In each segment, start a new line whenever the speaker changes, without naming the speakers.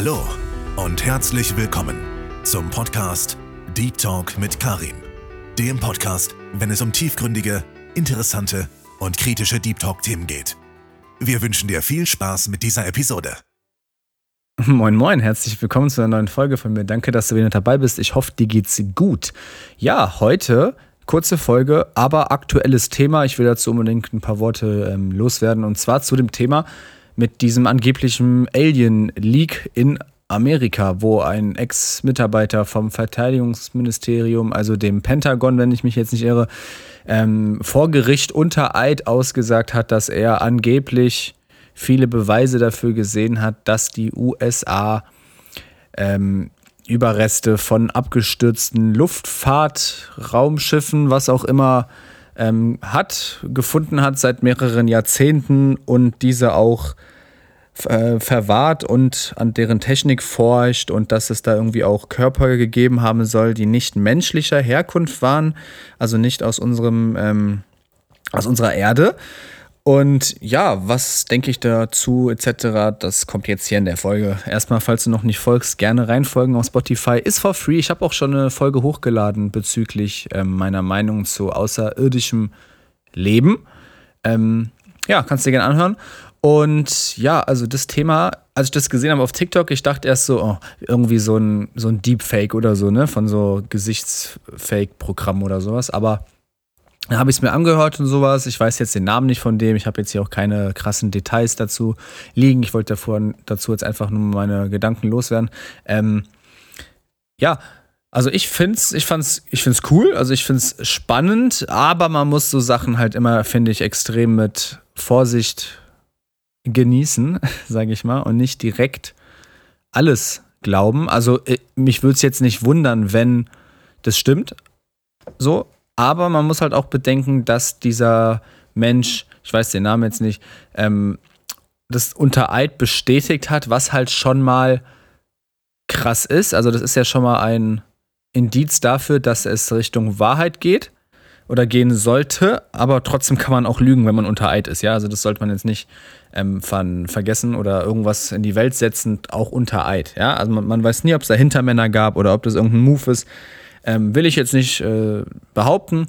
Hallo und herzlich willkommen zum Podcast Deep Talk mit Karim. Dem Podcast, wenn es um tiefgründige, interessante und kritische Deep Talk-Themen geht. Wir wünschen dir viel Spaß mit dieser Episode.
Moin, moin, herzlich willkommen zu einer neuen Folge von mir. Danke, dass du wieder dabei bist. Ich hoffe, dir geht's gut. Ja, heute kurze Folge, aber aktuelles Thema. Ich will dazu unbedingt ein paar Worte ähm, loswerden und zwar zu dem Thema mit diesem angeblichen Alien-Leak in Amerika, wo ein Ex-Mitarbeiter vom Verteidigungsministerium, also dem Pentagon, wenn ich mich jetzt nicht irre, ähm, vor Gericht unter Eid ausgesagt hat, dass er angeblich viele Beweise dafür gesehen hat, dass die USA ähm, Überreste von abgestürzten Luftfahrtraumschiffen, was auch immer, ähm, hat, gefunden hat seit mehreren Jahrzehnten und diese auch äh, verwahrt und an deren Technik forscht und dass es da irgendwie auch Körper gegeben haben soll, die nicht menschlicher Herkunft waren, also nicht aus unserem ähm, aus unserer Erde. Und ja, was denke ich dazu etc., das kommt jetzt hier in der Folge. Erstmal, falls du noch nicht folgst, gerne reinfolgen auf Spotify. Ist for free. Ich habe auch schon eine Folge hochgeladen bezüglich ähm, meiner Meinung zu außerirdischem Leben. Ähm, ja, kannst du dir gerne anhören. Und ja, also das Thema, als ich das gesehen habe auf TikTok, ich dachte erst so, oh, irgendwie so ein, so ein Deepfake oder so, ne, von so Gesichtsfake-Programm oder sowas. Aber dann habe ich es mir angehört und sowas. Ich weiß jetzt den Namen nicht von dem. Ich habe jetzt hier auch keine krassen Details dazu liegen. Ich wollte dazu jetzt einfach nur meine Gedanken loswerden. Ähm, ja, also ich find's, ich fand's, ich find's cool, also ich find's spannend, aber man muss so Sachen halt immer, finde ich, extrem mit Vorsicht genießen, sage ich mal, und nicht direkt alles glauben. Also äh, mich würde es jetzt nicht wundern, wenn das stimmt. So, aber man muss halt auch bedenken, dass dieser Mensch, ich weiß den Namen jetzt nicht, ähm, das unter Eid bestätigt hat, was halt schon mal krass ist. Also das ist ja schon mal ein Indiz dafür, dass es Richtung Wahrheit geht oder gehen sollte, aber trotzdem kann man auch lügen, wenn man unter Eid ist. Ja, also das sollte man jetzt nicht ähm, vergessen oder irgendwas in die Welt setzen, auch unter Eid. Ja, also man, man weiß nie, ob es da Hintermänner gab oder ob das irgendein Move ist. Ähm, will ich jetzt nicht äh, behaupten.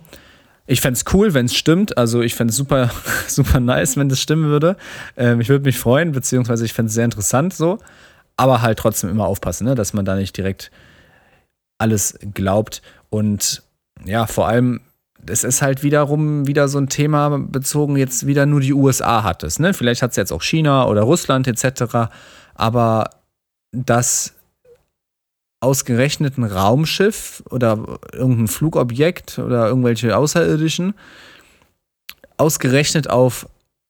Ich fände es cool, wenn es stimmt. Also ich fände es super, super nice, wenn das stimmen würde. Ähm, ich würde mich freuen, beziehungsweise ich fände es sehr interessant so. Aber halt trotzdem immer aufpassen, ne? dass man da nicht direkt alles glaubt. Und ja, vor allem, es ist halt wiederum wieder so ein Thema bezogen, jetzt wieder nur die USA hat es. Ne? Vielleicht hat es jetzt auch China oder Russland etc. Aber dass ausgerechnet ein Raumschiff oder irgendein Flugobjekt oder irgendwelche Außerirdischen ausgerechnet auf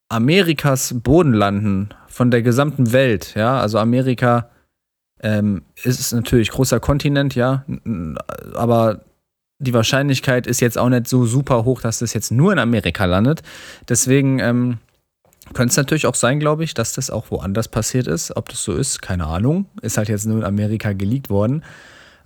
Amerikas Boden landen von der gesamten Welt. Ja, also Amerika ähm, ist natürlich großer Kontinent, ja, aber die Wahrscheinlichkeit ist jetzt auch nicht so super hoch, dass das jetzt nur in Amerika landet. Deswegen ähm, könnte es natürlich auch sein, glaube ich, dass das auch woanders passiert ist. Ob das so ist, keine Ahnung. Ist halt jetzt nur in Amerika geleakt worden.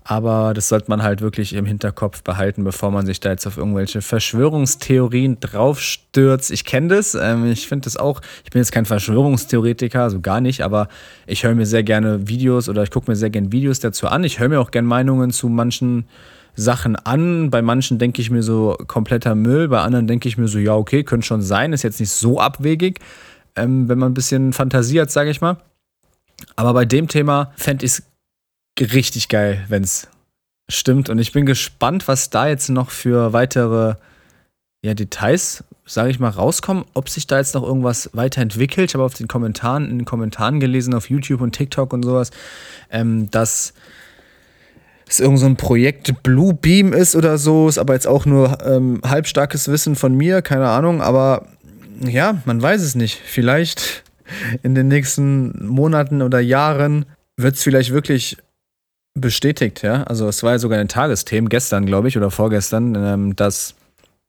Aber das sollte man halt wirklich im Hinterkopf behalten, bevor man sich da jetzt auf irgendwelche Verschwörungstheorien draufstürzt. Ich kenne das, ähm, ich finde das auch, ich bin jetzt kein Verschwörungstheoretiker, so also gar nicht, aber ich höre mir sehr gerne Videos oder ich gucke mir sehr gerne Videos dazu an. Ich höre mir auch gerne Meinungen zu manchen Sachen an. Bei manchen denke ich mir so kompletter Müll, bei anderen denke ich mir so, ja, okay, könnte schon sein, ist jetzt nicht so abwegig, ähm, wenn man ein bisschen fantasiert, sage ich mal. Aber bei dem Thema fände ich es richtig geil, wenn es stimmt. Und ich bin gespannt, was da jetzt noch für weitere ja, Details, sage ich mal, rauskommen, ob sich da jetzt noch irgendwas weiterentwickelt. Ich habe auf den Kommentaren, in den Kommentaren gelesen, auf YouTube und TikTok und sowas, ähm, dass es irgend so Projekt Blue Beam ist oder so, ist aber jetzt auch nur ähm, halbstarkes Wissen von mir, keine Ahnung, aber ja, man weiß es nicht. Vielleicht in den nächsten Monaten oder Jahren wird es vielleicht wirklich bestätigt, ja. Also es war ja sogar ein Tagesthemen gestern, glaube ich, oder vorgestern, ähm, dass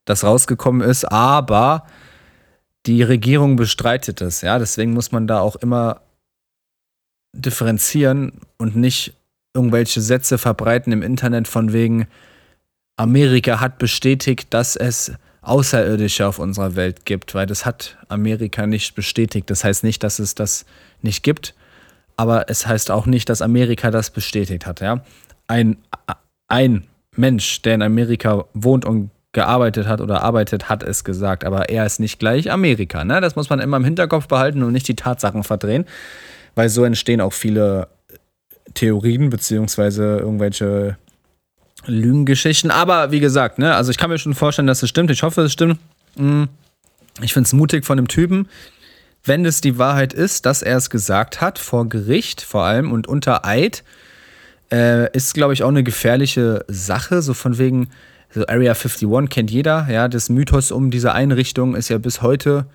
das rausgekommen ist, aber die Regierung bestreitet es, ja. Deswegen muss man da auch immer differenzieren und nicht irgendwelche Sätze verbreiten im Internet von wegen, Amerika hat bestätigt, dass es Außerirdische auf unserer Welt gibt, weil das hat Amerika nicht bestätigt. Das heißt nicht, dass es das nicht gibt, aber es heißt auch nicht, dass Amerika das bestätigt hat. Ja? Ein, ein Mensch, der in Amerika wohnt und gearbeitet hat oder arbeitet, hat es gesagt, aber er ist nicht gleich Amerika. Ne? Das muss man immer im Hinterkopf behalten und nicht die Tatsachen verdrehen, weil so entstehen auch viele Theorien beziehungsweise irgendwelche Lügengeschichten. Aber wie gesagt, ne, also ich kann mir schon vorstellen, dass es stimmt. Ich hoffe, es stimmt. Hm. Ich finde es mutig von dem Typen, wenn es die Wahrheit ist, dass er es gesagt hat, vor Gericht vor allem und unter Eid, äh, ist, glaube ich, auch eine gefährliche Sache. So von wegen, so Area 51 kennt jeder, ja, das Mythos um diese Einrichtung ist ja bis heute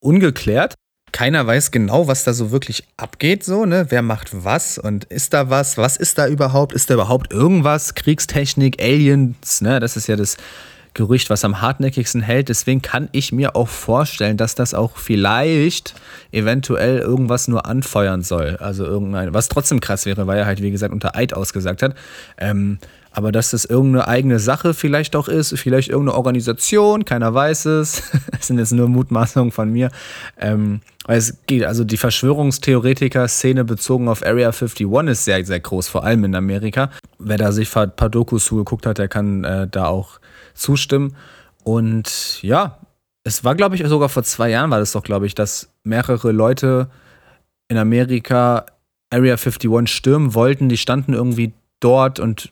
ungeklärt. Keiner weiß genau, was da so wirklich abgeht, so, ne? Wer macht was und ist da was? Was ist da überhaupt? Ist da überhaupt irgendwas? Kriegstechnik, Aliens, ne? Das ist ja das Gerücht, was am hartnäckigsten hält. Deswegen kann ich mir auch vorstellen, dass das auch vielleicht eventuell irgendwas nur anfeuern soll. Also irgendein, was trotzdem krass wäre, weil er halt, wie gesagt, unter Eid ausgesagt hat. Ähm, aber dass das irgendeine eigene Sache vielleicht auch ist, vielleicht irgendeine Organisation, keiner weiß es. das sind jetzt nur Mutmaßungen von mir. Ähm, es geht, also die Verschwörungstheoretiker-Szene bezogen auf Area 51 ist sehr, sehr groß, vor allem in Amerika. Wer da sich ein paar Dokus zugeguckt hat, der kann äh, da auch zustimmen. Und ja, es war, glaube ich, sogar vor zwei Jahren war das doch, glaube ich, dass mehrere Leute in Amerika Area 51 stürmen wollten. Die standen irgendwie dort und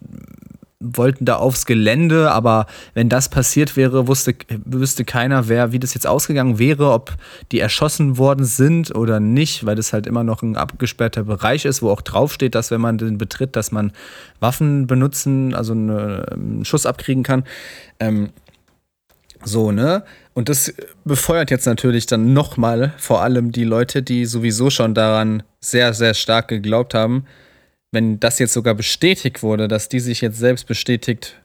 wollten da aufs Gelände, aber wenn das passiert wäre, wusste, wüsste keiner, wer, wie das jetzt ausgegangen wäre, ob die erschossen worden sind oder nicht, weil das halt immer noch ein abgesperrter Bereich ist, wo auch draufsteht, dass wenn man den betritt, dass man Waffen benutzen, also einen Schuss abkriegen kann. Ähm, so, ne? Und das befeuert jetzt natürlich dann nochmal vor allem die Leute, die sowieso schon daran sehr, sehr stark geglaubt haben, wenn das jetzt sogar bestätigt wurde, dass die sich jetzt selbst bestätigt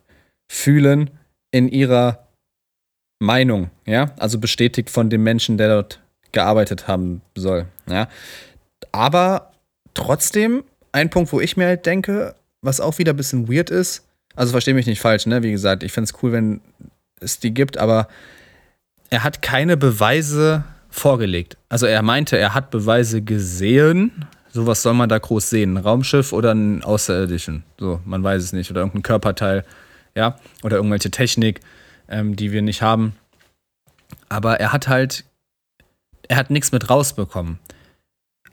fühlen in ihrer Meinung, ja, also bestätigt von dem Menschen, der dort gearbeitet haben soll, ja. Aber trotzdem ein Punkt, wo ich mir halt denke, was auch wieder ein bisschen weird ist, also verstehe mich nicht falsch, ne, wie gesagt, ich finde es cool, wenn es die gibt, aber er hat keine Beweise vorgelegt. Also er meinte, er hat Beweise gesehen, so, was soll man da groß sehen? Ein Raumschiff oder ein Außerirdischen? So, man weiß es nicht. Oder irgendein Körperteil, ja? Oder irgendwelche Technik, ähm, die wir nicht haben. Aber er hat halt, er hat nichts mit rausbekommen.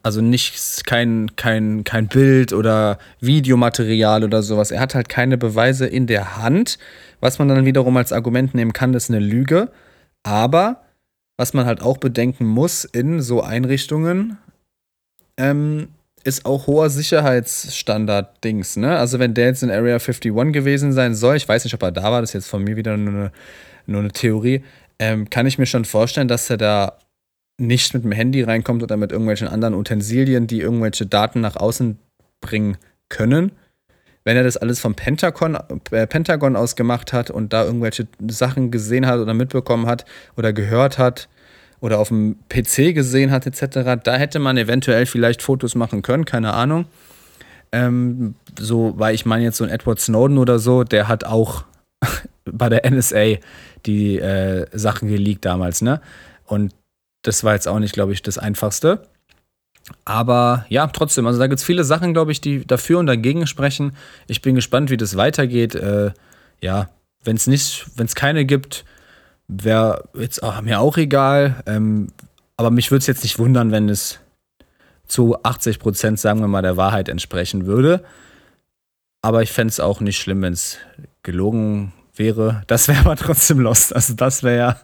Also nicht kein, kein, kein Bild oder Videomaterial oder sowas. Er hat halt keine Beweise in der Hand. Was man dann wiederum als Argument nehmen kann, ist eine Lüge. Aber was man halt auch bedenken muss in so Einrichtungen, ähm, ist auch hoher Sicherheitsstandard-Dings, ne? Also wenn der jetzt in Area 51 gewesen sein soll, ich weiß nicht, ob er da war, das ist jetzt von mir wieder nur eine, nur eine Theorie, ähm, kann ich mir schon vorstellen, dass er da nicht mit dem Handy reinkommt oder mit irgendwelchen anderen Utensilien, die irgendwelche Daten nach außen bringen können. Wenn er das alles vom Pentagon, äh, Pentagon aus gemacht hat und da irgendwelche Sachen gesehen hat oder mitbekommen hat oder gehört hat, oder auf dem PC gesehen hat, etc., da hätte man eventuell vielleicht Fotos machen können, keine Ahnung. Ähm, so, weil ich meine jetzt so ein Edward Snowden oder so, der hat auch bei der NSA die äh, Sachen geleakt damals, ne? Und das war jetzt auch nicht, glaube ich, das Einfachste. Aber ja, trotzdem, also da gibt es viele Sachen, glaube ich, die dafür und dagegen sprechen. Ich bin gespannt, wie das weitergeht. Äh, ja, wenn es nicht, wenn es keine gibt, wäre jetzt auch, mir auch egal. Ähm, aber mich würde es jetzt nicht wundern, wenn es zu 80 Prozent, sagen wir mal, der Wahrheit entsprechen würde. Aber ich fände es auch nicht schlimm, wenn es gelogen wäre. Das wäre aber trotzdem lost. Also, das wäre ja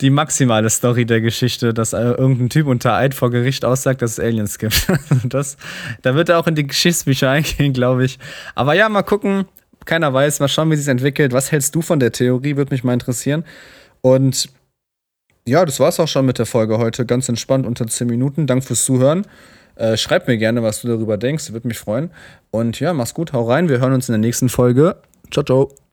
die maximale Story der Geschichte, dass äh, irgendein Typ unter Eid vor Gericht aussagt, dass es Aliens gibt. das, da wird er auch in die Geschichtsbücher eingehen, glaube ich. Aber ja, mal gucken keiner weiß. Mal schauen, wie sich entwickelt. Was hältst du von der Theorie? Würde mich mal interessieren. Und ja, das war's auch schon mit der Folge heute. Ganz entspannt unter 10 Minuten. Dank fürs Zuhören. Äh, schreib mir gerne, was du darüber denkst. Würde mich freuen. Und ja, mach's gut. Hau rein. Wir hören uns in der nächsten Folge. Ciao, ciao.